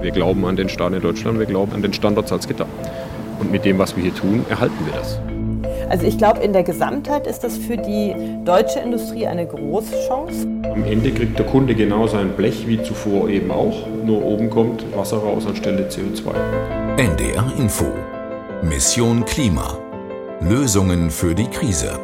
Wir glauben an den Staat in Deutschland, wir glauben an den Standort Salzgitter. Und mit dem, was wir hier tun, erhalten wir das. Also ich glaube, in der Gesamtheit ist das für die deutsche Industrie eine große Chance. Am Ende kriegt der Kunde genau sein Blech wie zuvor eben auch, nur oben kommt Wasser raus anstelle CO2. NDR Info. Mission Klima. Lösungen für die Krise.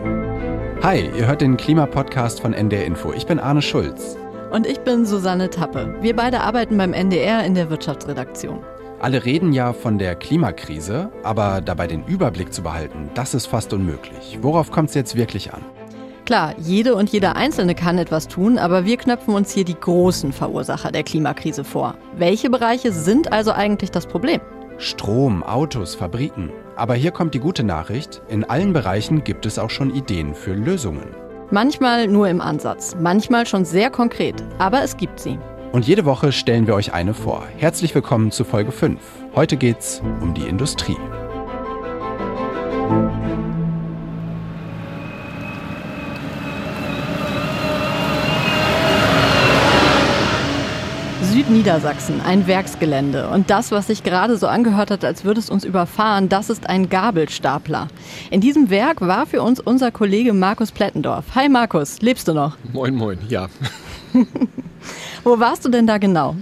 Hi, ihr hört den Klimapodcast von NDR Info. Ich bin Arne Schulz. Und ich bin Susanne Tappe. Wir beide arbeiten beim NDR in der Wirtschaftsredaktion. Alle reden ja von der Klimakrise, aber dabei den Überblick zu behalten, das ist fast unmöglich. Worauf kommt es jetzt wirklich an? Klar, jede und jeder Einzelne kann etwas tun, aber wir knöpfen uns hier die großen Verursacher der Klimakrise vor. Welche Bereiche sind also eigentlich das Problem? Strom, Autos, Fabriken. Aber hier kommt die gute Nachricht, in allen Bereichen gibt es auch schon Ideen für Lösungen. Manchmal nur im Ansatz, manchmal schon sehr konkret, aber es gibt sie. Und jede Woche stellen wir euch eine vor. Herzlich willkommen zu Folge 5. Heute geht's um die Industrie. Südniedersachsen, ein Werksgelände. Und das, was sich gerade so angehört hat, als würde es uns überfahren, das ist ein Gabelstapler. In diesem Werk war für uns unser Kollege Markus Plettendorf. Hi Markus, lebst du noch? Moin, moin, ja. Wo warst du denn da genau?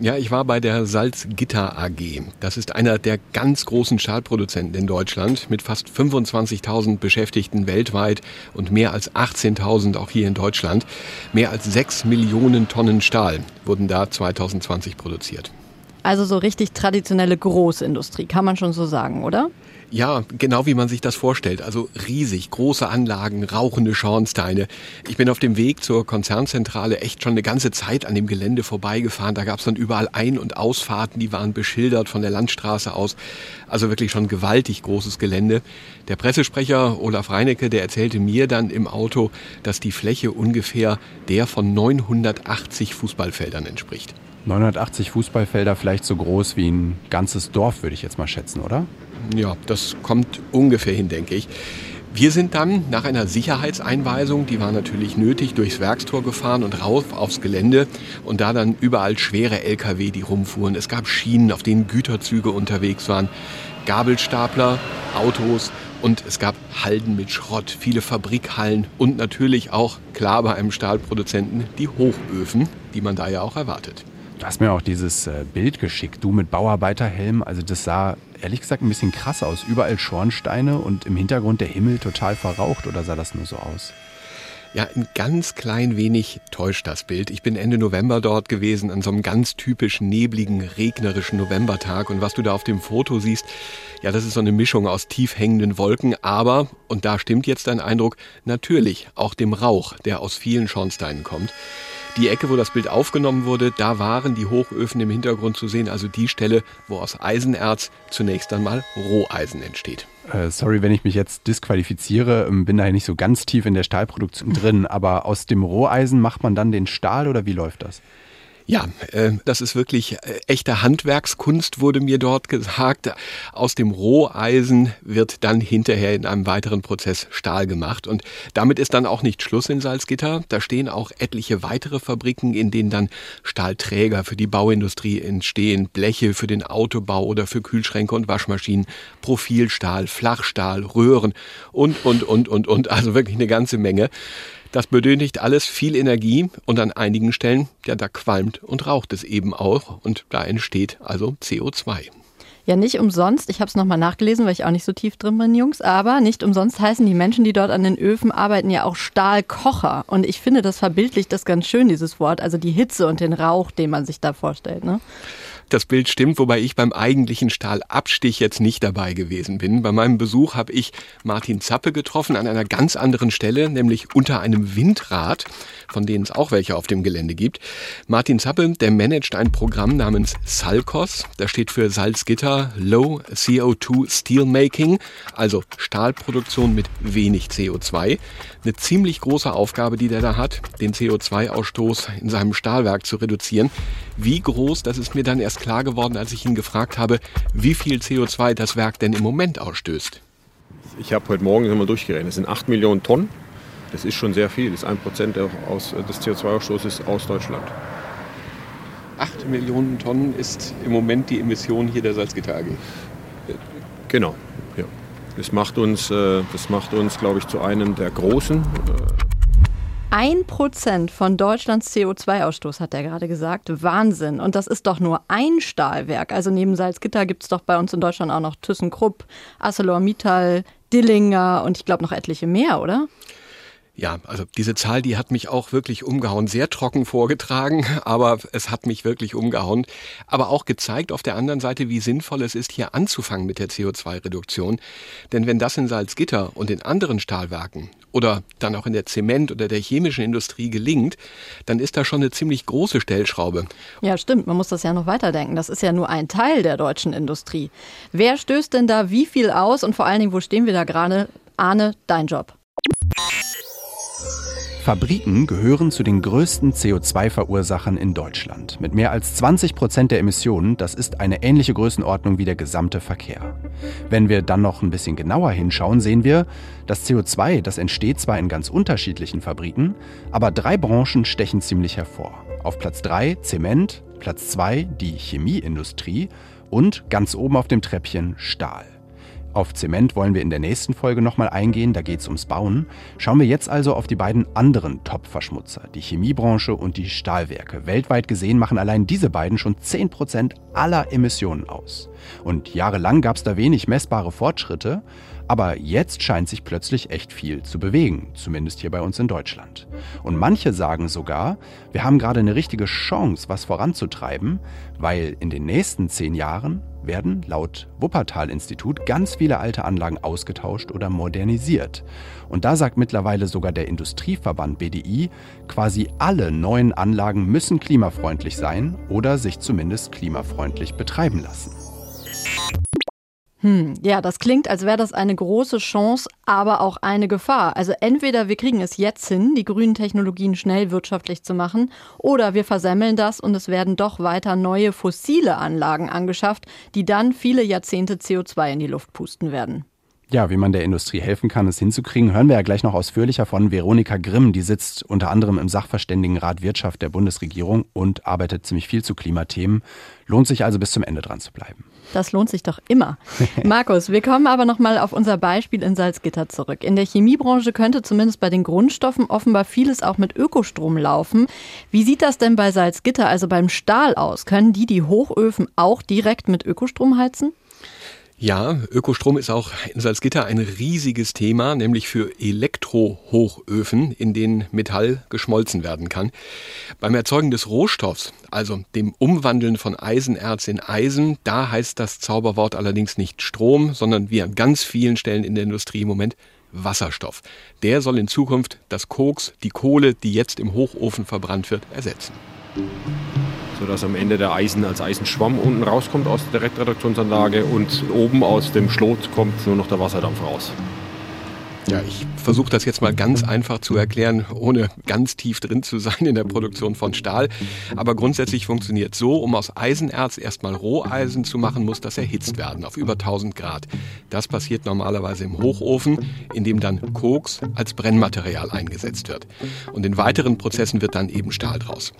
Ja, ich war bei der Salzgitter AG. Das ist einer der ganz großen Stahlproduzenten in Deutschland mit fast 25.000 Beschäftigten weltweit und mehr als 18.000 auch hier in Deutschland. Mehr als 6 Millionen Tonnen Stahl wurden da 2020 produziert. Also so richtig traditionelle Großindustrie, kann man schon so sagen, oder? Ja, genau wie man sich das vorstellt. Also riesig, große Anlagen, rauchende Schornsteine. Ich bin auf dem Weg zur Konzernzentrale echt schon eine ganze Zeit an dem Gelände vorbeigefahren. Da gab es dann überall Ein- und Ausfahrten, die waren beschildert von der Landstraße aus. Also wirklich schon gewaltig großes Gelände. Der Pressesprecher Olaf Reinecke, der erzählte mir dann im Auto, dass die Fläche ungefähr der von 980 Fußballfeldern entspricht. 980 Fußballfelder vielleicht so groß wie ein ganzes Dorf, würde ich jetzt mal schätzen, oder? Ja, das kommt ungefähr hin, denke ich. Wir sind dann nach einer Sicherheitseinweisung, die war natürlich nötig, durchs Werkstor gefahren und rauf aufs Gelände und da dann überall schwere Lkw, die rumfuhren. Es gab Schienen, auf denen Güterzüge unterwegs waren, Gabelstapler, Autos und es gab Halden mit Schrott, viele Fabrikhallen und natürlich auch, klar bei einem Stahlproduzenten, die Hochöfen, die man da ja auch erwartet. Du hast mir auch dieses äh, Bild geschickt, du mit Bauarbeiterhelm. Also das sah ehrlich gesagt ein bisschen krass aus. Überall Schornsteine und im Hintergrund der Himmel total verraucht oder sah das nur so aus? Ja, ein ganz klein wenig täuscht das Bild. Ich bin Ende November dort gewesen, an so einem ganz typischen nebligen, regnerischen Novembertag. Und was du da auf dem Foto siehst, ja, das ist so eine Mischung aus tief hängenden Wolken, aber, und da stimmt jetzt dein Eindruck, natürlich auch dem Rauch, der aus vielen Schornsteinen kommt. Die Ecke, wo das Bild aufgenommen wurde, da waren die Hochöfen im Hintergrund zu sehen, also die Stelle, wo aus Eisenerz zunächst einmal Roheisen entsteht. Äh, sorry, wenn ich mich jetzt disqualifiziere, ähm, bin da ja nicht so ganz tief in der Stahlproduktion drin, aber aus dem Roheisen macht man dann den Stahl oder wie läuft das? Ja, äh, das ist wirklich äh, echte Handwerkskunst, wurde mir dort gesagt. Aus dem Roheisen wird dann hinterher in einem weiteren Prozess Stahl gemacht. Und damit ist dann auch nicht Schluss in Salzgitter. Da stehen auch etliche weitere Fabriken, in denen dann Stahlträger für die Bauindustrie entstehen, Bleche für den Autobau oder für Kühlschränke und Waschmaschinen, Profilstahl, Flachstahl, Röhren und, und, und, und, und. Also wirklich eine ganze Menge. Das benötigt alles viel Energie und an einigen Stellen, ja, da qualmt und raucht es eben auch und da entsteht also CO2. Ja, nicht umsonst. Ich habe es nochmal nachgelesen, weil ich auch nicht so tief drin bin, Jungs. Aber nicht umsonst heißen die Menschen, die dort an den Öfen arbeiten, ja auch Stahlkocher. Und ich finde, das verbildlicht das ganz schön, dieses Wort. Also die Hitze und den Rauch, den man sich da vorstellt. Ne? Das Bild stimmt, wobei ich beim eigentlichen Stahlabstich jetzt nicht dabei gewesen bin. Bei meinem Besuch habe ich Martin Zappe getroffen an einer ganz anderen Stelle, nämlich unter einem Windrad, von denen es auch welche auf dem Gelände gibt. Martin Zappe, der managt ein Programm namens Salcos. Das steht für Salzgitter Low CO2 Steelmaking, also Stahlproduktion mit wenig CO2. Eine ziemlich große Aufgabe, die der da hat, den CO2-Ausstoß in seinem Stahlwerk zu reduzieren. Wie groß, das ist mir dann erst klar geworden, als ich ihn gefragt habe, wie viel CO2 das Werk denn im Moment ausstößt. Ich habe heute Morgen mal durchgerechnet, es sind 8 Millionen Tonnen. Das ist schon sehr viel, das ist ein Prozent des CO2-Ausstoßes aus Deutschland. 8 Millionen Tonnen ist im Moment die Emission hier der Salzgitter AG. Genau. Das macht uns, äh, das macht uns, glaube ich, zu einem der großen. Ein Prozent von Deutschlands CO2-Ausstoß, hat er gerade gesagt. Wahnsinn. Und das ist doch nur ein Stahlwerk. Also neben Salzgitter gibt es doch bei uns in Deutschland auch noch ThyssenKrupp, ArcelorMittal, Dillinger und ich glaube noch etliche mehr, oder? Ja, also diese Zahl, die hat mich auch wirklich umgehauen. Sehr trocken vorgetragen, aber es hat mich wirklich umgehauen. Aber auch gezeigt auf der anderen Seite, wie sinnvoll es ist, hier anzufangen mit der CO2-Reduktion. Denn wenn das in Salzgitter und in anderen Stahlwerken oder dann auch in der Zement- oder der chemischen Industrie gelingt, dann ist da schon eine ziemlich große Stellschraube. Ja, stimmt. Man muss das ja noch weiterdenken. Das ist ja nur ein Teil der deutschen Industrie. Wer stößt denn da wie viel aus und vor allen Dingen, wo stehen wir da gerade? Arne, dein Job. Fabriken gehören zu den größten CO2-Verursachern in Deutschland. Mit mehr als 20 Prozent der Emissionen, das ist eine ähnliche Größenordnung wie der gesamte Verkehr. Wenn wir dann noch ein bisschen genauer hinschauen, sehen wir, das CO2, das entsteht zwar in ganz unterschiedlichen Fabriken, aber drei Branchen stechen ziemlich hervor. Auf Platz 3 Zement, Platz 2 die Chemieindustrie und ganz oben auf dem Treppchen Stahl. Auf Zement wollen wir in der nächsten Folge nochmal eingehen, da geht es ums Bauen. Schauen wir jetzt also auf die beiden anderen Top-Verschmutzer, die Chemiebranche und die Stahlwerke. Weltweit gesehen machen allein diese beiden schon 10% aller Emissionen aus. Und jahrelang gab es da wenig messbare Fortschritte, aber jetzt scheint sich plötzlich echt viel zu bewegen, zumindest hier bei uns in Deutschland. Und manche sagen sogar, wir haben gerade eine richtige Chance, was voranzutreiben, weil in den nächsten zehn Jahren werden laut Wuppertal-Institut ganz viele alte Anlagen ausgetauscht oder modernisiert. Und da sagt mittlerweile sogar der Industrieverband BDI, quasi alle neuen Anlagen müssen klimafreundlich sein oder sich zumindest klimafreundlich betreiben lassen. Hm, ja, das klingt, als wäre das eine große Chance, aber auch eine Gefahr. Also entweder wir kriegen es jetzt hin, die grünen Technologien schnell wirtschaftlich zu machen, oder wir versemmeln das und es werden doch weiter neue fossile Anlagen angeschafft, die dann viele Jahrzehnte CO2 in die Luft pusten werden. Ja, wie man der Industrie helfen kann, es hinzukriegen, hören wir ja gleich noch ausführlicher von Veronika Grimm. Die sitzt unter anderem im Sachverständigenrat Wirtschaft der Bundesregierung und arbeitet ziemlich viel zu Klimathemen. Lohnt sich also bis zum Ende dran zu bleiben. Das lohnt sich doch immer. Markus, wir kommen aber nochmal auf unser Beispiel in Salzgitter zurück. In der Chemiebranche könnte zumindest bei den Grundstoffen offenbar vieles auch mit Ökostrom laufen. Wie sieht das denn bei Salzgitter, also beim Stahl aus? Können die die Hochöfen auch direkt mit Ökostrom heizen? Ja, Ökostrom ist auch in Salzgitter ein riesiges Thema, nämlich für Elektrohochöfen, in denen Metall geschmolzen werden kann. Beim Erzeugen des Rohstoffs, also dem Umwandeln von Eisenerz in Eisen, da heißt das Zauberwort allerdings nicht Strom, sondern wie an ganz vielen Stellen in der Industrie im Moment Wasserstoff. Der soll in Zukunft das Koks, die Kohle, die jetzt im Hochofen verbrannt wird, ersetzen sodass am Ende der Eisen als Eisenschwamm unten rauskommt aus der Direktreduktionsanlage und oben aus dem Schlot kommt nur noch der Wasserdampf raus. Ja, ich versuche das jetzt mal ganz einfach zu erklären, ohne ganz tief drin zu sein in der Produktion von Stahl. Aber grundsätzlich funktioniert so, um aus Eisenerz erstmal Roheisen zu machen, muss das erhitzt werden auf über 1000 Grad. Das passiert normalerweise im Hochofen, in dem dann Koks als Brennmaterial eingesetzt wird. Und in weiteren Prozessen wird dann eben Stahl draus.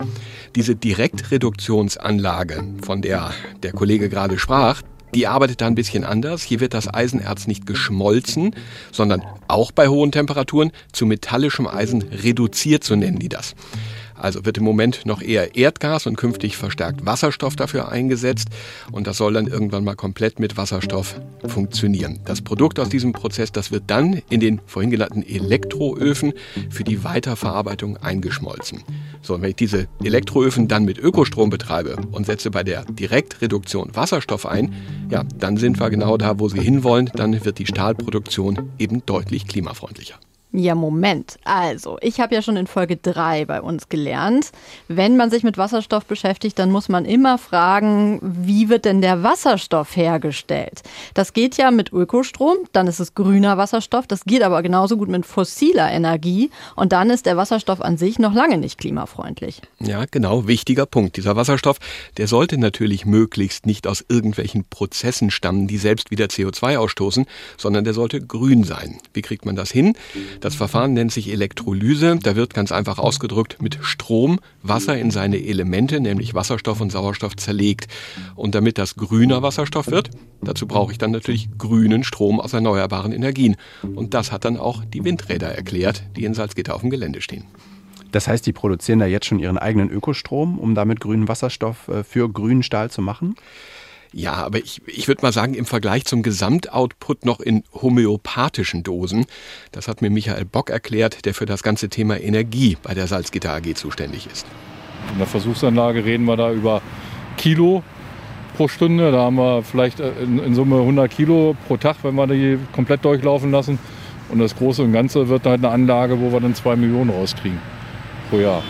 Diese Direktreduktionsanlage, von der der Kollege gerade sprach, die arbeitet da ein bisschen anders. Hier wird das Eisenerz nicht geschmolzen, sondern auch bei hohen Temperaturen zu metallischem Eisen reduziert, so nennen die das. Also wird im Moment noch eher Erdgas und künftig verstärkt Wasserstoff dafür eingesetzt. Und das soll dann irgendwann mal komplett mit Wasserstoff funktionieren. Das Produkt aus diesem Prozess, das wird dann in den vorhin genannten Elektroöfen für die Weiterverarbeitung eingeschmolzen. So, und wenn ich diese Elektroöfen dann mit Ökostrom betreibe und setze bei der Direktreduktion Wasserstoff ein, ja, dann sind wir genau da, wo sie hinwollen. Dann wird die Stahlproduktion eben deutlich klimafreundlicher. Ja, Moment. Also, ich habe ja schon in Folge 3 bei uns gelernt, wenn man sich mit Wasserstoff beschäftigt, dann muss man immer fragen, wie wird denn der Wasserstoff hergestellt? Das geht ja mit Ökostrom, dann ist es grüner Wasserstoff, das geht aber genauso gut mit fossiler Energie und dann ist der Wasserstoff an sich noch lange nicht klimafreundlich. Ja, genau, wichtiger Punkt. Dieser Wasserstoff, der sollte natürlich möglichst nicht aus irgendwelchen Prozessen stammen, die selbst wieder CO2 ausstoßen, sondern der sollte grün sein. Wie kriegt man das hin? Das Verfahren nennt sich Elektrolyse. Da wird ganz einfach ausgedrückt mit Strom Wasser in seine Elemente, nämlich Wasserstoff und Sauerstoff, zerlegt. Und damit das grüner Wasserstoff wird, dazu brauche ich dann natürlich grünen Strom aus erneuerbaren Energien. Und das hat dann auch die Windräder erklärt, die in Salzgitter auf dem Gelände stehen. Das heißt, die produzieren da jetzt schon ihren eigenen Ökostrom, um damit grünen Wasserstoff äh, für grünen Stahl zu machen? Ja, aber ich, ich würde mal sagen, im Vergleich zum Gesamtoutput noch in homöopathischen Dosen. Das hat mir Michael Bock erklärt, der für das ganze Thema Energie bei der Salzgitter AG zuständig ist. In der Versuchsanlage reden wir da über Kilo pro Stunde. Da haben wir vielleicht äh, in, in Summe 100 Kilo pro Tag, wenn wir die komplett durchlaufen lassen. Und das Große und Ganze wird halt eine Anlage, wo wir dann zwei Millionen rauskriegen pro Jahr.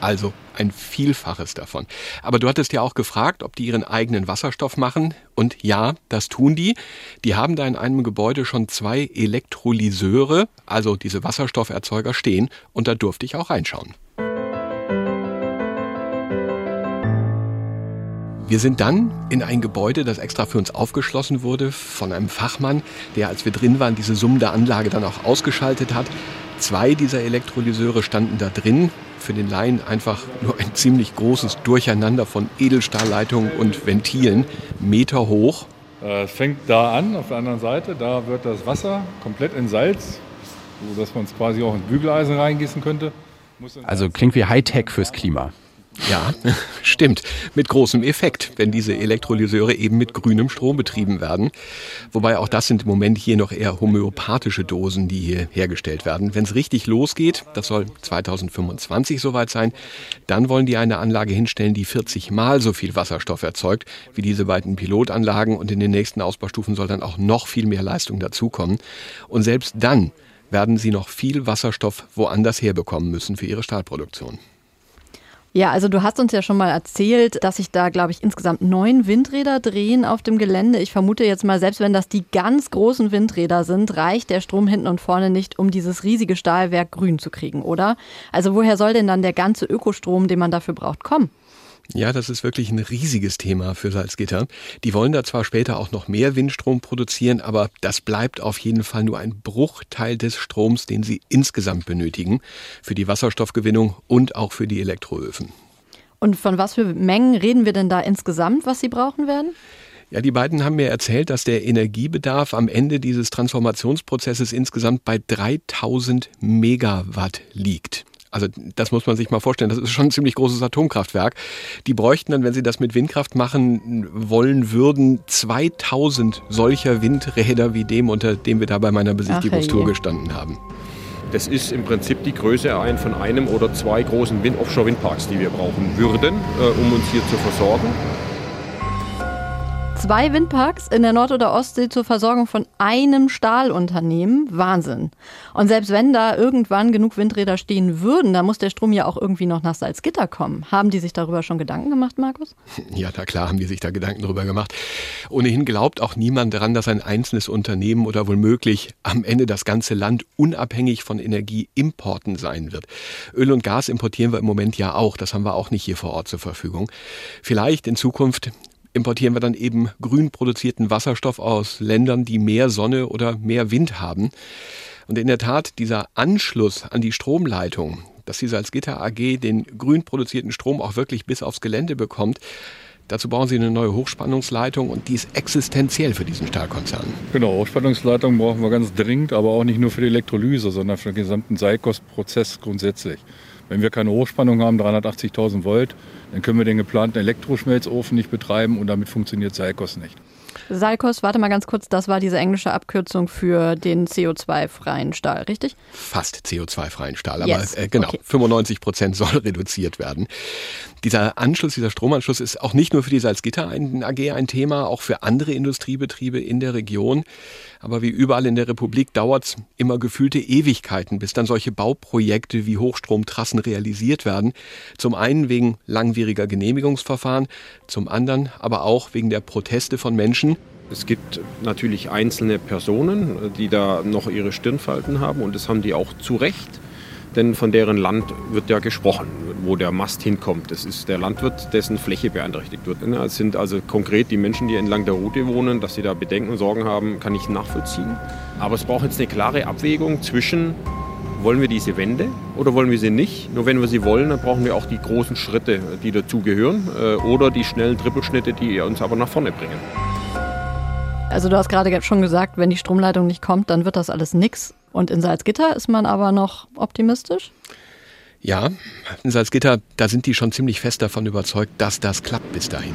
Also ein Vielfaches davon. Aber du hattest ja auch gefragt, ob die ihren eigenen Wasserstoff machen. Und ja, das tun die. Die haben da in einem Gebäude schon zwei Elektrolyseure, also diese Wasserstofferzeuger, stehen. Und da durfte ich auch reinschauen. Wir sind dann in ein Gebäude, das extra für uns aufgeschlossen wurde, von einem Fachmann, der, als wir drin waren, diese summende Anlage dann auch ausgeschaltet hat. Zwei dieser Elektrolyseure standen da drin. Für den Laien einfach nur ein ziemlich großes Durcheinander von Edelstahlleitungen und Ventilen, Meter hoch. Äh, es fängt da an, auf der anderen Seite. Da wird das Wasser komplett in Salz, sodass man es quasi auch in Bügeleisen reingießen könnte. Also klingt wie Hightech fürs Klima. Ja, stimmt. Mit großem Effekt, wenn diese Elektrolyseure eben mit grünem Strom betrieben werden. Wobei auch das sind im Moment hier noch eher homöopathische Dosen, die hier hergestellt werden. Wenn es richtig losgeht, das soll 2025 soweit sein, dann wollen die eine Anlage hinstellen, die 40 mal so viel Wasserstoff erzeugt wie diese beiden Pilotanlagen. Und in den nächsten Ausbaustufen soll dann auch noch viel mehr Leistung dazukommen. Und selbst dann werden sie noch viel Wasserstoff woanders herbekommen müssen für ihre Stahlproduktion. Ja, also du hast uns ja schon mal erzählt, dass sich da, glaube ich, insgesamt neun Windräder drehen auf dem Gelände. Ich vermute jetzt mal, selbst wenn das die ganz großen Windräder sind, reicht der Strom hinten und vorne nicht, um dieses riesige Stahlwerk grün zu kriegen, oder? Also woher soll denn dann der ganze Ökostrom, den man dafür braucht, kommen? Ja, das ist wirklich ein riesiges Thema für Salzgitter. Die wollen da zwar später auch noch mehr Windstrom produzieren, aber das bleibt auf jeden Fall nur ein Bruchteil des Stroms, den sie insgesamt benötigen für die Wasserstoffgewinnung und auch für die Elektroöfen. Und von was für Mengen reden wir denn da insgesamt, was sie brauchen werden? Ja, die beiden haben mir erzählt, dass der Energiebedarf am Ende dieses Transformationsprozesses insgesamt bei 3000 Megawatt liegt. Also das muss man sich mal vorstellen. Das ist schon ein ziemlich großes Atomkraftwerk. Die bräuchten dann, wenn sie das mit Windkraft machen wollen würden, 2000 solcher Windräder wie dem, unter dem wir da bei meiner Besichtigungstour gestanden haben. Das ist im Prinzip die Größe von einem oder zwei großen Offshore-Windparks, die wir brauchen würden, äh, um uns hier zu versorgen. Zwei Windparks in der Nord- oder Ostsee zur Versorgung von einem Stahlunternehmen. Wahnsinn. Und selbst wenn da irgendwann genug Windräder stehen würden, dann muss der Strom ja auch irgendwie noch nach Salzgitter kommen. Haben die sich darüber schon Gedanken gemacht, Markus? Ja, na klar haben die sich da Gedanken darüber gemacht. Ohnehin glaubt auch niemand daran, dass ein einzelnes Unternehmen oder womöglich am Ende das ganze Land unabhängig von Energieimporten sein wird. Öl und Gas importieren wir im Moment ja auch. Das haben wir auch nicht hier vor Ort zur Verfügung. Vielleicht in Zukunft importieren wir dann eben grün produzierten Wasserstoff aus Ländern, die mehr Sonne oder mehr Wind haben. Und in der Tat, dieser Anschluss an die Stromleitung, dass die Salzgitter AG den grün produzierten Strom auch wirklich bis aufs Gelände bekommt, Dazu bauen sie eine neue Hochspannungsleitung und die ist existenziell für diesen Stahlkonzern. Genau, Hochspannungsleitung brauchen wir ganz dringend, aber auch nicht nur für die Elektrolyse, sondern für den gesamten Seikos-Prozess grundsätzlich. Wenn wir keine Hochspannung haben, 380.000 Volt, dann können wir den geplanten Elektroschmelzofen nicht betreiben und damit funktioniert Seikos nicht. Salkos, warte mal ganz kurz, das war diese englische Abkürzung für den CO2-freien Stahl, richtig? Fast CO2-freien Stahl, aber yes. äh, genau, okay. 95 Prozent soll reduziert werden. Dieser Anschluss, dieser Stromanschluss ist auch nicht nur für die Salzgitter AG ein Thema, auch für andere Industriebetriebe in der Region. Aber wie überall in der Republik dauert es immer gefühlte Ewigkeiten, bis dann solche Bauprojekte wie Hochstromtrassen realisiert werden. Zum einen wegen langwieriger Genehmigungsverfahren, zum anderen aber auch wegen der Proteste von Menschen, es gibt natürlich einzelne Personen, die da noch ihre Stirnfalten haben und das haben die auch zu Recht. denn von deren Land wird ja gesprochen, wo der Mast hinkommt. Das ist der Landwirt, dessen Fläche beeinträchtigt wird. Es sind also konkret die Menschen, die entlang der Route wohnen, dass sie da Bedenken und Sorgen haben, kann ich nachvollziehen. Aber es braucht jetzt eine klare Abwägung zwischen wollen wir diese Wende oder wollen wir sie nicht? Nur wenn wir sie wollen, dann brauchen wir auch die großen Schritte, die dazugehören äh, oder die schnellen Trippelschnitte, die uns aber nach vorne bringen. Also du hast gerade schon gesagt, wenn die Stromleitung nicht kommt, dann wird das alles nix. Und in Salzgitter ist man aber noch optimistisch? Ja, in Salzgitter, da sind die schon ziemlich fest davon überzeugt, dass das klappt bis dahin.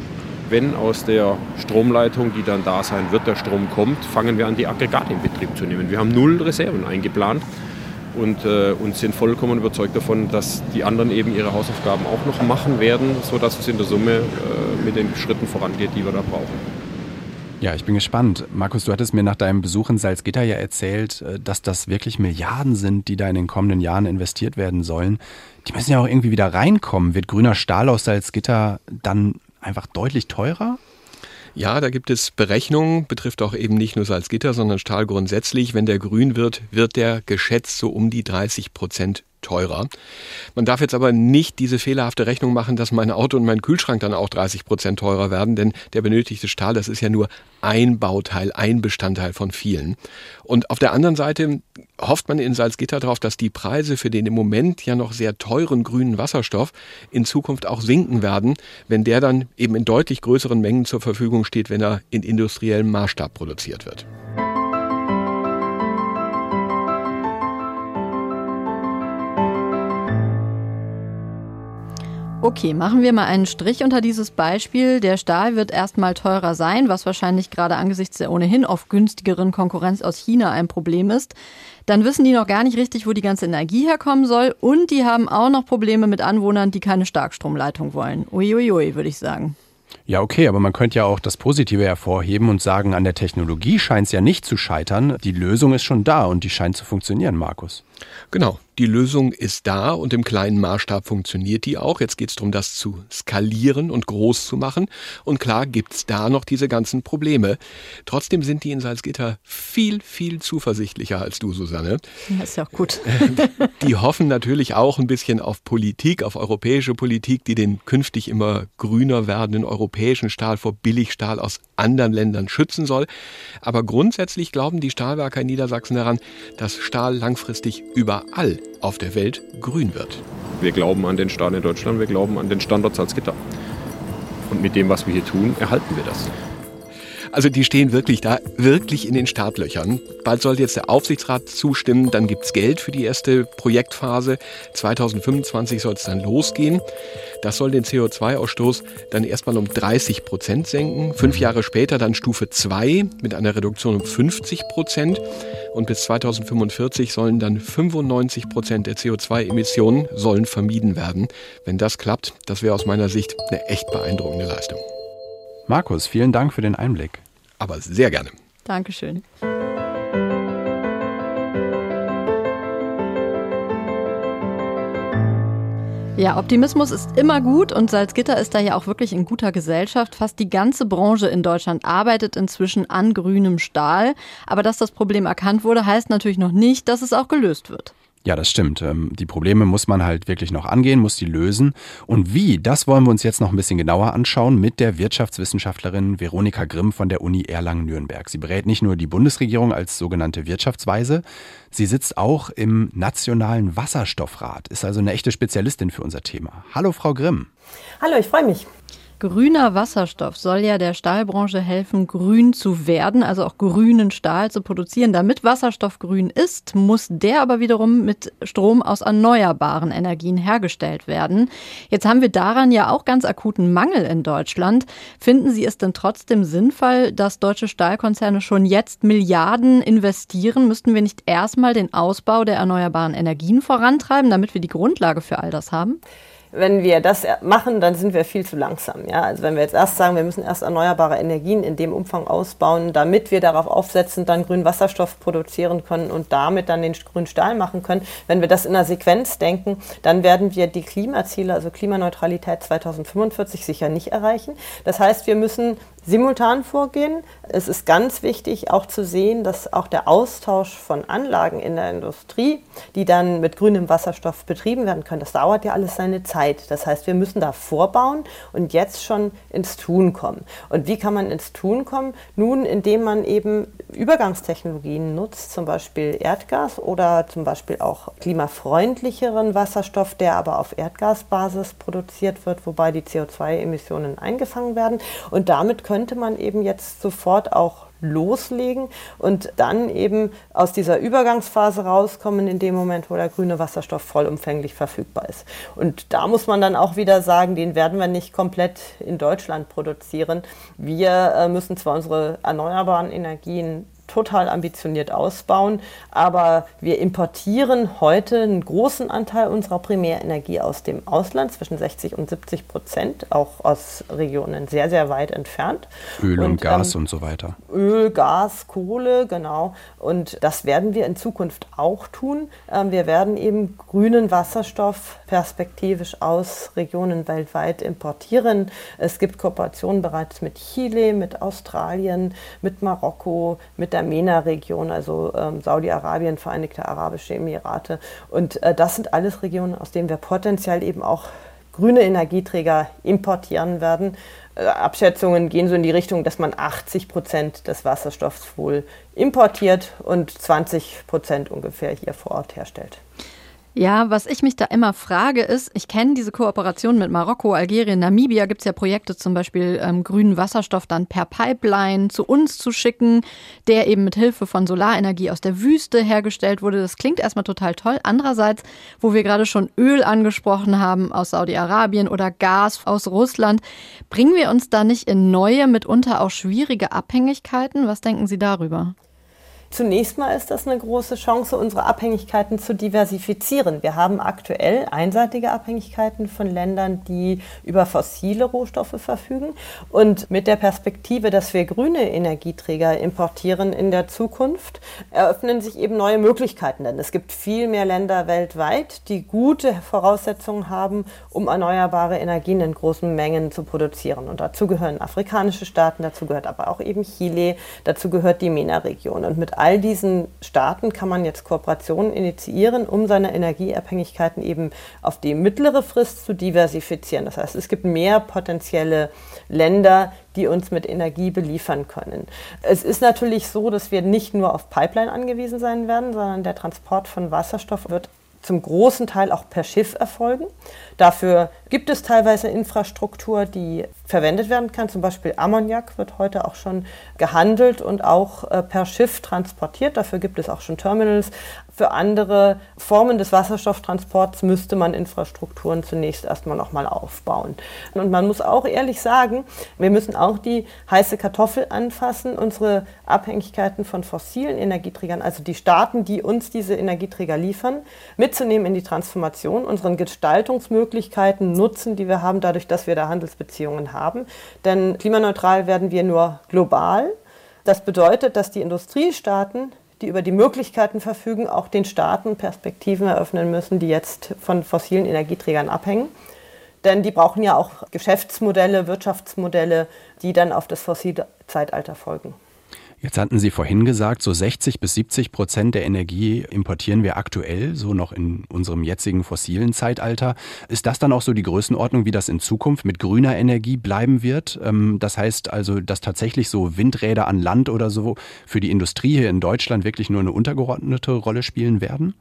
Wenn aus der Stromleitung, die dann da sein wird, der Strom kommt, fangen wir an, die Aggregate in Betrieb zu nehmen. Wir haben null Reserven eingeplant und, äh, und sind vollkommen überzeugt davon, dass die anderen eben ihre Hausaufgaben auch noch machen werden, sodass es in der Summe äh, mit den Schritten vorangeht, die wir da brauchen. Ja, ich bin gespannt. Markus, du hattest mir nach deinem Besuch in Salzgitter ja erzählt, äh, dass das wirklich Milliarden sind, die da in den kommenden Jahren investiert werden sollen. Die müssen ja auch irgendwie wieder reinkommen. Wird grüner Stahl aus Salzgitter dann einfach deutlich teurer? Ja, da gibt es Berechnungen, betrifft auch eben nicht nur Salzgitter, sondern Stahl grundsätzlich. Wenn der grün wird, wird der geschätzt so um die 30 Prozent teurer. Man darf jetzt aber nicht diese fehlerhafte Rechnung machen, dass mein Auto und mein Kühlschrank dann auch 30 Prozent teurer werden, denn der benötigte Stahl, das ist ja nur ein Bauteil, ein Bestandteil von vielen. Und auf der anderen Seite hofft man in Salzgitter darauf, dass die Preise für den im Moment ja noch sehr teuren grünen Wasserstoff in Zukunft auch sinken werden, wenn der dann eben in deutlich größeren Mengen zur Verfügung steht, wenn er in industriellem Maßstab produziert wird. Okay, machen wir mal einen Strich unter dieses Beispiel. Der Stahl wird erstmal teurer sein, was wahrscheinlich gerade angesichts der ohnehin oft günstigeren Konkurrenz aus China ein Problem ist. Dann wissen die noch gar nicht richtig, wo die ganze Energie herkommen soll. Und die haben auch noch Probleme mit Anwohnern, die keine Starkstromleitung wollen. Uiuiui, würde ich sagen. Ja, okay, aber man könnte ja auch das Positive hervorheben und sagen, an der Technologie scheint es ja nicht zu scheitern. Die Lösung ist schon da und die scheint zu funktionieren, Markus. Genau, die Lösung ist da und im kleinen Maßstab funktioniert die auch. Jetzt geht es darum, das zu skalieren und groß zu machen. Und klar gibt es da noch diese ganzen Probleme. Trotzdem sind die in Salzgitter viel, viel zuversichtlicher als du, Susanne. Das ist ja auch gut. Die hoffen natürlich auch ein bisschen auf Politik, auf europäische Politik, die den künftig immer grüner werdenden europäischen Stahl vor Billigstahl aus anderen Ländern schützen soll. Aber grundsätzlich glauben die Stahlwerker in Niedersachsen daran, dass Stahl langfristig überall auf der Welt grün wird. Wir glauben an den Stahl in Deutschland, wir glauben an den Standort Salzgitter. Und mit dem, was wir hier tun, erhalten wir das. Also die stehen wirklich da, wirklich in den Startlöchern. Bald sollte jetzt der Aufsichtsrat zustimmen, dann gibt's Geld für die erste Projektphase. 2025 soll es dann losgehen. Das soll den CO2-Ausstoß dann erstmal um 30 Prozent senken. Fünf Jahre später dann Stufe 2 mit einer Reduktion um 50 Prozent. Und bis 2045 sollen dann 95 Prozent der CO2-Emissionen sollen vermieden werden. Wenn das klappt, das wäre aus meiner Sicht eine echt beeindruckende Leistung. Markus, vielen Dank für den Einblick. Aber sehr gerne. Dankeschön. Ja, Optimismus ist immer gut und Salzgitter ist da ja auch wirklich in guter Gesellschaft. Fast die ganze Branche in Deutschland arbeitet inzwischen an grünem Stahl. Aber dass das Problem erkannt wurde, heißt natürlich noch nicht, dass es auch gelöst wird. Ja, das stimmt. Ähm, die Probleme muss man halt wirklich noch angehen, muss die lösen. Und wie, das wollen wir uns jetzt noch ein bisschen genauer anschauen mit der Wirtschaftswissenschaftlerin Veronika Grimm von der Uni Erlangen-Nürnberg. Sie berät nicht nur die Bundesregierung als sogenannte Wirtschaftsweise, sie sitzt auch im Nationalen Wasserstoffrat, ist also eine echte Spezialistin für unser Thema. Hallo, Frau Grimm. Hallo, ich freue mich. Grüner Wasserstoff soll ja der Stahlbranche helfen, grün zu werden, also auch grünen Stahl zu produzieren. Damit Wasserstoff grün ist, muss der aber wiederum mit Strom aus erneuerbaren Energien hergestellt werden. Jetzt haben wir daran ja auch ganz akuten Mangel in Deutschland. Finden Sie es denn trotzdem sinnvoll, dass deutsche Stahlkonzerne schon jetzt Milliarden investieren? Müssten wir nicht erstmal den Ausbau der erneuerbaren Energien vorantreiben, damit wir die Grundlage für all das haben? Wenn wir das machen, dann sind wir viel zu langsam. Ja? Also wenn wir jetzt erst sagen, wir müssen erst erneuerbare Energien in dem Umfang ausbauen, damit wir darauf aufsetzen, dann grünen Wasserstoff produzieren können und damit dann den grünen Stahl machen können. Wenn wir das in einer Sequenz denken, dann werden wir die Klimaziele, also Klimaneutralität 2045 sicher nicht erreichen. Das heißt, wir müssen simultan vorgehen. Es ist ganz wichtig auch zu sehen, dass auch der Austausch von Anlagen in der Industrie, die dann mit grünem Wasserstoff betrieben werden können, das dauert ja alles seine Zeit. Das heißt, wir müssen da vorbauen und jetzt schon ins Tun kommen. Und wie kann man ins Tun kommen? Nun, indem man eben Übergangstechnologien nutzt, zum Beispiel Erdgas oder zum Beispiel auch klimafreundlicheren Wasserstoff, der aber auf Erdgasbasis produziert wird, wobei die CO2-Emissionen eingefangen werden. Und damit könnte man eben jetzt sofort auch loslegen und dann eben aus dieser Übergangsphase rauskommen in dem Moment, wo der grüne Wasserstoff vollumfänglich verfügbar ist. Und da muss man dann auch wieder sagen, den werden wir nicht komplett in Deutschland produzieren. Wir äh, müssen zwar unsere erneuerbaren Energien total ambitioniert ausbauen. Aber wir importieren heute einen großen Anteil unserer Primärenergie aus dem Ausland, zwischen 60 und 70 Prozent, auch aus Regionen sehr, sehr weit entfernt. Öl und, und Gas ähm, und so weiter. Öl, Gas, Kohle, genau. Und das werden wir in Zukunft auch tun. Ähm, wir werden eben grünen Wasserstoff perspektivisch aus Regionen weltweit importieren. Es gibt Kooperationen bereits mit Chile, mit Australien, mit Marokko, mit der MENA-Region, also ähm, Saudi-Arabien, Vereinigte Arabische Emirate. Und äh, das sind alles Regionen, aus denen wir potenziell eben auch grüne Energieträger importieren werden. Äh, Abschätzungen gehen so in die Richtung, dass man 80 Prozent des Wasserstoffs wohl importiert und 20 Prozent ungefähr hier vor Ort herstellt. Ja, was ich mich da immer frage ist, ich kenne diese Kooperation mit Marokko, Algerien, Namibia, gibt es ja Projekte zum Beispiel ähm, grünen Wasserstoff dann per Pipeline zu uns zu schicken, der eben mit Hilfe von Solarenergie aus der Wüste hergestellt wurde. Das klingt erstmal total toll. Andererseits, wo wir gerade schon Öl angesprochen haben aus Saudi-Arabien oder Gas aus Russland, bringen wir uns da nicht in neue, mitunter auch schwierige Abhängigkeiten? Was denken Sie darüber? Zunächst mal ist das eine große Chance, unsere Abhängigkeiten zu diversifizieren. Wir haben aktuell einseitige Abhängigkeiten von Ländern, die über fossile Rohstoffe verfügen. Und mit der Perspektive, dass wir grüne Energieträger importieren in der Zukunft, eröffnen sich eben neue Möglichkeiten. Denn es gibt viel mehr Länder weltweit, die gute Voraussetzungen haben, um erneuerbare Energien in großen Mengen zu produzieren. Und dazu gehören afrikanische Staaten, dazu gehört aber auch eben Chile, dazu gehört die MENA-Region. Und mit all diesen Staaten kann man jetzt Kooperationen initiieren, um seine Energieabhängigkeiten eben auf die mittlere Frist zu diversifizieren. Das heißt, es gibt mehr potenzielle Länder, die uns mit Energie beliefern können. Es ist natürlich so, dass wir nicht nur auf Pipeline angewiesen sein werden, sondern der Transport von Wasserstoff wird zum großen Teil auch per Schiff erfolgen. Dafür gibt es teilweise Infrastruktur, die verwendet werden kann. Zum Beispiel Ammoniak wird heute auch schon gehandelt und auch äh, per Schiff transportiert. Dafür gibt es auch schon Terminals. Für andere Formen des Wasserstofftransports müsste man Infrastrukturen zunächst erstmal nochmal aufbauen. Und man muss auch ehrlich sagen, wir müssen auch die heiße Kartoffel anfassen, unsere Abhängigkeiten von fossilen Energieträgern, also die Staaten, die uns diese Energieträger liefern, mitzunehmen in die Transformation, unseren Gestaltungsmöglichkeiten nutzen, die wir haben, dadurch, dass wir da Handelsbeziehungen haben. Denn klimaneutral werden wir nur global. Das bedeutet, dass die Industriestaaten die über die Möglichkeiten verfügen, auch den Staaten Perspektiven eröffnen müssen, die jetzt von fossilen Energieträgern abhängen. Denn die brauchen ja auch Geschäftsmodelle, Wirtschaftsmodelle, die dann auf das fossile Zeitalter folgen. Jetzt hatten Sie vorhin gesagt, so 60 bis 70 Prozent der Energie importieren wir aktuell, so noch in unserem jetzigen fossilen Zeitalter. Ist das dann auch so die Größenordnung, wie das in Zukunft mit grüner Energie bleiben wird? Ähm, das heißt also, dass tatsächlich so Windräder an Land oder so für die Industrie hier in Deutschland wirklich nur eine untergeordnete Rolle spielen werden?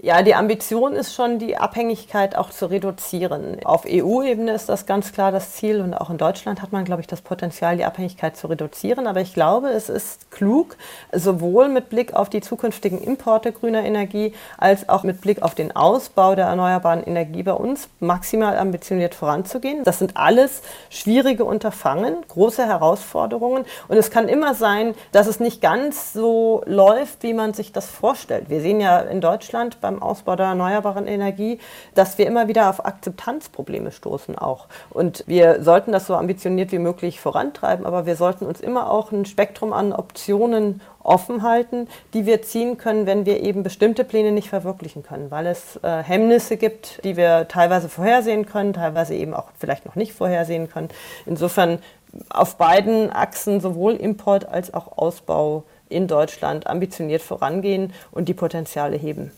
Ja, die Ambition ist schon, die Abhängigkeit auch zu reduzieren. Auf EU-Ebene ist das ganz klar das Ziel und auch in Deutschland hat man, glaube ich, das Potenzial, die Abhängigkeit zu reduzieren. Aber ich glaube, es ist klug, sowohl mit Blick auf die zukünftigen Importe grüner Energie als auch mit Blick auf den Ausbau der erneuerbaren Energie bei uns maximal ambitioniert voranzugehen. Das sind alles schwierige Unterfangen, große Herausforderungen und es kann immer sein, dass es nicht ganz so läuft, wie man sich das vorstellt. Wir sehen ja in Deutschland bei beim Ausbau der erneuerbaren Energie, dass wir immer wieder auf Akzeptanzprobleme stoßen auch. Und wir sollten das so ambitioniert wie möglich vorantreiben, aber wir sollten uns immer auch ein Spektrum an Optionen offen halten, die wir ziehen können, wenn wir eben bestimmte Pläne nicht verwirklichen können, weil es äh, Hemmnisse gibt, die wir teilweise vorhersehen können, teilweise eben auch vielleicht noch nicht vorhersehen können. Insofern auf beiden Achsen sowohl Import als auch Ausbau in Deutschland ambitioniert vorangehen und die Potenziale heben.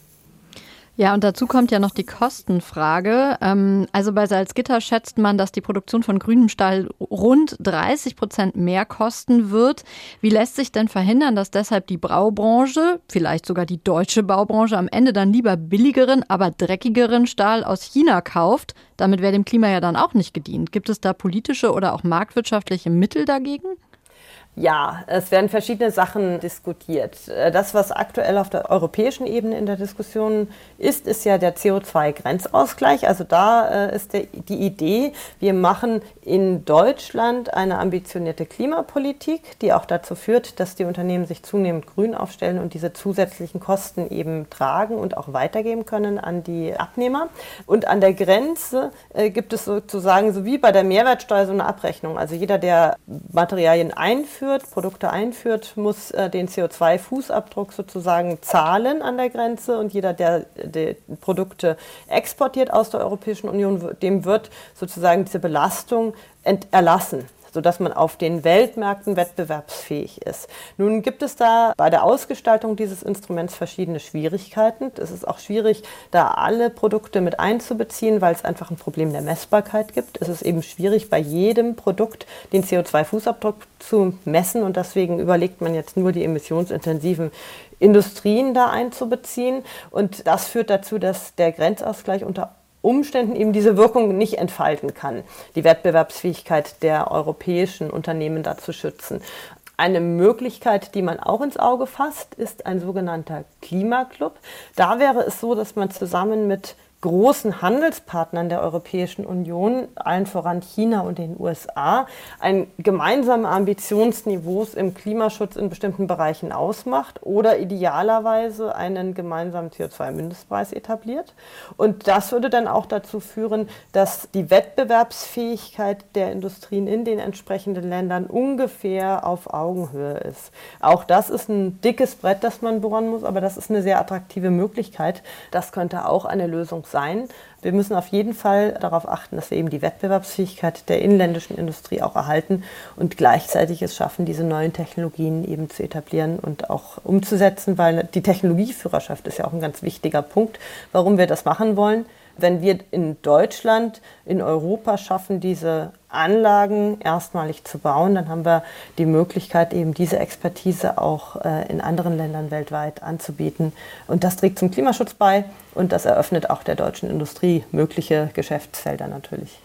Ja, und dazu kommt ja noch die Kostenfrage. Ähm, also bei Salzgitter schätzt man, dass die Produktion von grünem Stahl rund 30 Prozent mehr kosten wird. Wie lässt sich denn verhindern, dass deshalb die Braubranche, vielleicht sogar die deutsche Baubranche, am Ende dann lieber billigeren, aber dreckigeren Stahl aus China kauft? Damit wäre dem Klima ja dann auch nicht gedient. Gibt es da politische oder auch marktwirtschaftliche Mittel dagegen? Ja, es werden verschiedene Sachen diskutiert. Äh, das, was aktuell auf der europäischen Ebene in der Diskussion ist, ist ja der CO2-Grenzausgleich. Also da äh, ist die Idee, wir machen in Deutschland eine ambitionierte Klimapolitik, die auch dazu führt, dass die Unternehmen sich zunehmend grün aufstellen und diese zusätzlichen Kosten eben tragen und auch weitergeben können an die Abnehmer. Und an der Grenze äh, gibt es sozusagen, so wie bei der Mehrwertsteuer, so eine Abrechnung. Also jeder, der Materialien einführt, einführt, Produkte einführt, muss äh, den CO2-Fußabdruck sozusagen zahlen an der Grenze. Und jeder, der, der Produkte exportiert aus der Europäischen Union, dem wird sozusagen diese Belastung erlassen sodass man auf den Weltmärkten wettbewerbsfähig ist. Nun gibt es da bei der Ausgestaltung dieses Instruments verschiedene Schwierigkeiten. Es ist auch schwierig, da alle Produkte mit einzubeziehen, weil es einfach ein Problem der Messbarkeit gibt. Es ist eben schwierig, bei jedem Produkt den CO2-Fußabdruck zu messen und deswegen überlegt man jetzt nur die emissionsintensiven Industrien da einzubeziehen. Und das führt dazu, dass der Grenzausgleich unter Umständen eben diese Wirkung nicht entfalten kann, die Wettbewerbsfähigkeit der europäischen Unternehmen da zu schützen. Eine Möglichkeit, die man auch ins Auge fasst, ist ein sogenannter Klimaclub. Da wäre es so, dass man zusammen mit großen Handelspartnern der Europäischen Union, allen voran China und den USA, ein gemeinsame Ambitionsniveaus im Klimaschutz in bestimmten Bereichen ausmacht oder idealerweise einen gemeinsamen CO2-Mindestpreis etabliert. Und das würde dann auch dazu führen, dass die Wettbewerbsfähigkeit der Industrien in den entsprechenden Ländern ungefähr auf Augenhöhe ist. Auch das ist ein dickes Brett, das man bohren muss, aber das ist eine sehr attraktive Möglichkeit. Das könnte auch eine Lösung sein. Wir müssen auf jeden Fall darauf achten, dass wir eben die Wettbewerbsfähigkeit der inländischen Industrie auch erhalten und gleichzeitig es schaffen, diese neuen Technologien eben zu etablieren und auch umzusetzen, weil die Technologieführerschaft ist ja auch ein ganz wichtiger Punkt, warum wir das machen wollen wenn wir in Deutschland, in Europa schaffen, diese Anlagen erstmalig zu bauen, dann haben wir die Möglichkeit, eben diese Expertise auch äh, in anderen Ländern weltweit anzubieten. Und das trägt zum Klimaschutz bei und das eröffnet auch der deutschen Industrie mögliche Geschäftsfelder natürlich.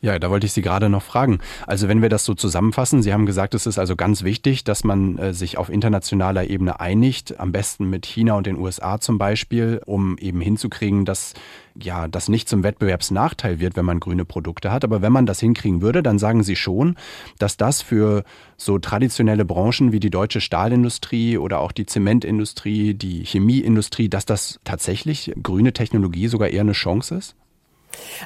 Ja, da wollte ich Sie gerade noch fragen. Also wenn wir das so zusammenfassen, Sie haben gesagt, es ist also ganz wichtig, dass man äh, sich auf internationaler Ebene einigt, am besten mit China und den USA zum Beispiel, um eben hinzukriegen, dass ja, das nicht zum Wettbewerbsnachteil wird, wenn man grüne Produkte hat. Aber wenn man das hinkriegen würde, dann sagen Sie schon, dass das für so traditionelle Branchen wie die deutsche Stahlindustrie oder auch die Zementindustrie, die Chemieindustrie, dass das tatsächlich grüne Technologie sogar eher eine Chance ist?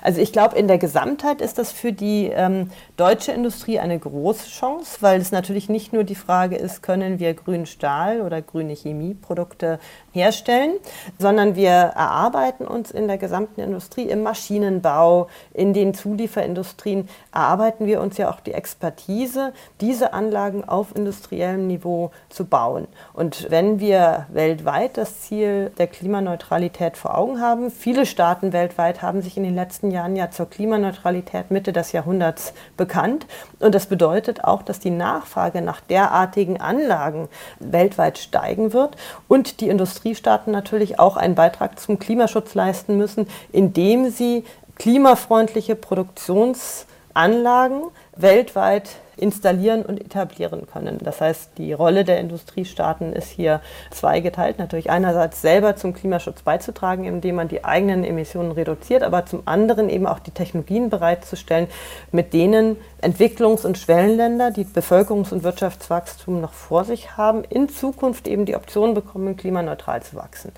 Also ich glaube, in der Gesamtheit ist das für die ähm, deutsche Industrie eine große Chance, weil es natürlich nicht nur die Frage ist, können wir grünen Stahl oder grüne Chemieprodukte herstellen, sondern wir erarbeiten uns in der gesamten Industrie, im Maschinenbau, in den Zulieferindustrien, erarbeiten wir uns ja auch die Expertise, diese Anlagen auf industriellem Niveau zu bauen. Und wenn wir weltweit das Ziel der Klimaneutralität vor Augen haben, viele Staaten weltweit haben sich in den letzten Jahren ja zur Klimaneutralität Mitte des Jahrhunderts bekannt. Und das bedeutet auch, dass die Nachfrage nach derartigen Anlagen weltweit steigen wird und die Industriestaaten natürlich auch einen Beitrag zum Klimaschutz leisten müssen, indem sie klimafreundliche Produktionsanlagen weltweit installieren und etablieren können. Das heißt, die Rolle der Industriestaaten ist hier zweigeteilt. Natürlich einerseits selber zum Klimaschutz beizutragen, indem man die eigenen Emissionen reduziert, aber zum anderen eben auch die Technologien bereitzustellen, mit denen Entwicklungs- und Schwellenländer, die Bevölkerungs- und Wirtschaftswachstum noch vor sich haben, in Zukunft eben die Option bekommen, klimaneutral zu wachsen.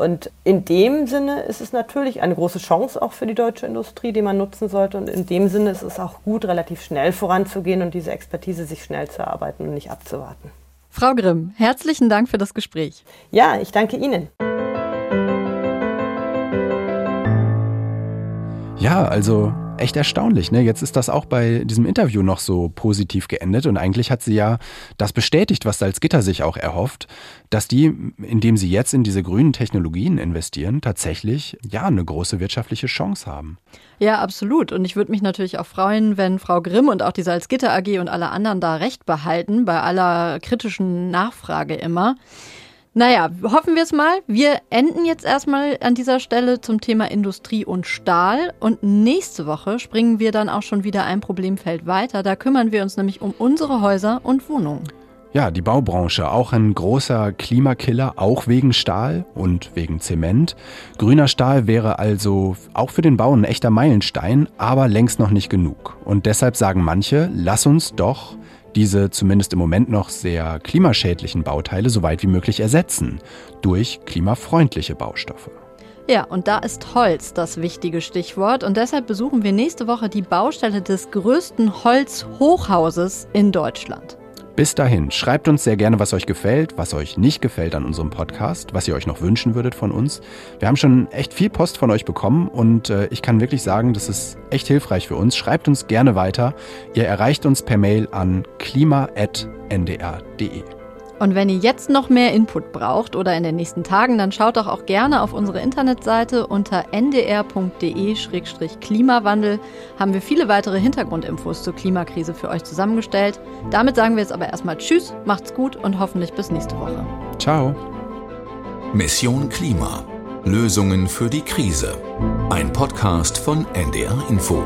Und in dem Sinne ist es natürlich eine große Chance auch für die deutsche Industrie, die man nutzen sollte. Und in dem Sinne ist es auch gut, relativ schnell voranzugehen und diese Expertise sich schnell zu erarbeiten und nicht abzuwarten. Frau Grimm, herzlichen Dank für das Gespräch. Ja, ich danke Ihnen. Ja, also echt erstaunlich. Ne? Jetzt ist das auch bei diesem Interview noch so positiv geendet und eigentlich hat sie ja das bestätigt, was Salzgitter sich auch erhofft, dass die, indem sie jetzt in diese grünen Technologien investieren, tatsächlich ja eine große wirtschaftliche Chance haben. Ja, absolut. Und ich würde mich natürlich auch freuen, wenn Frau Grimm und auch die Salzgitter AG und alle anderen da recht behalten, bei aller kritischen Nachfrage immer. Naja, hoffen wir es mal. Wir enden jetzt erstmal an dieser Stelle zum Thema Industrie und Stahl. Und nächste Woche springen wir dann auch schon wieder ein Problemfeld weiter. Da kümmern wir uns nämlich um unsere Häuser und Wohnungen. Ja, die Baubranche, auch ein großer Klimakiller, auch wegen Stahl und wegen Zement. Grüner Stahl wäre also auch für den Bau ein echter Meilenstein, aber längst noch nicht genug. Und deshalb sagen manche, lass uns doch diese zumindest im Moment noch sehr klimaschädlichen Bauteile so weit wie möglich ersetzen durch klimafreundliche Baustoffe. Ja, und da ist Holz das wichtige Stichwort. Und deshalb besuchen wir nächste Woche die Baustelle des größten Holzhochhauses in Deutschland. Bis dahin, schreibt uns sehr gerne, was euch gefällt, was euch nicht gefällt an unserem Podcast, was ihr euch noch wünschen würdet von uns. Wir haben schon echt viel Post von euch bekommen und äh, ich kann wirklich sagen, das ist echt hilfreich für uns. Schreibt uns gerne weiter. Ihr erreicht uns per Mail an klima.ndr.de. Und wenn ihr jetzt noch mehr Input braucht oder in den nächsten Tagen, dann schaut doch auch gerne auf unsere Internetseite unter ndr.de-klimawandel. Haben wir viele weitere Hintergrundinfos zur Klimakrise für euch zusammengestellt. Damit sagen wir jetzt aber erstmal Tschüss, macht's gut und hoffentlich bis nächste Woche. Ciao. Mission Klima. Lösungen für die Krise. Ein Podcast von NDR Info.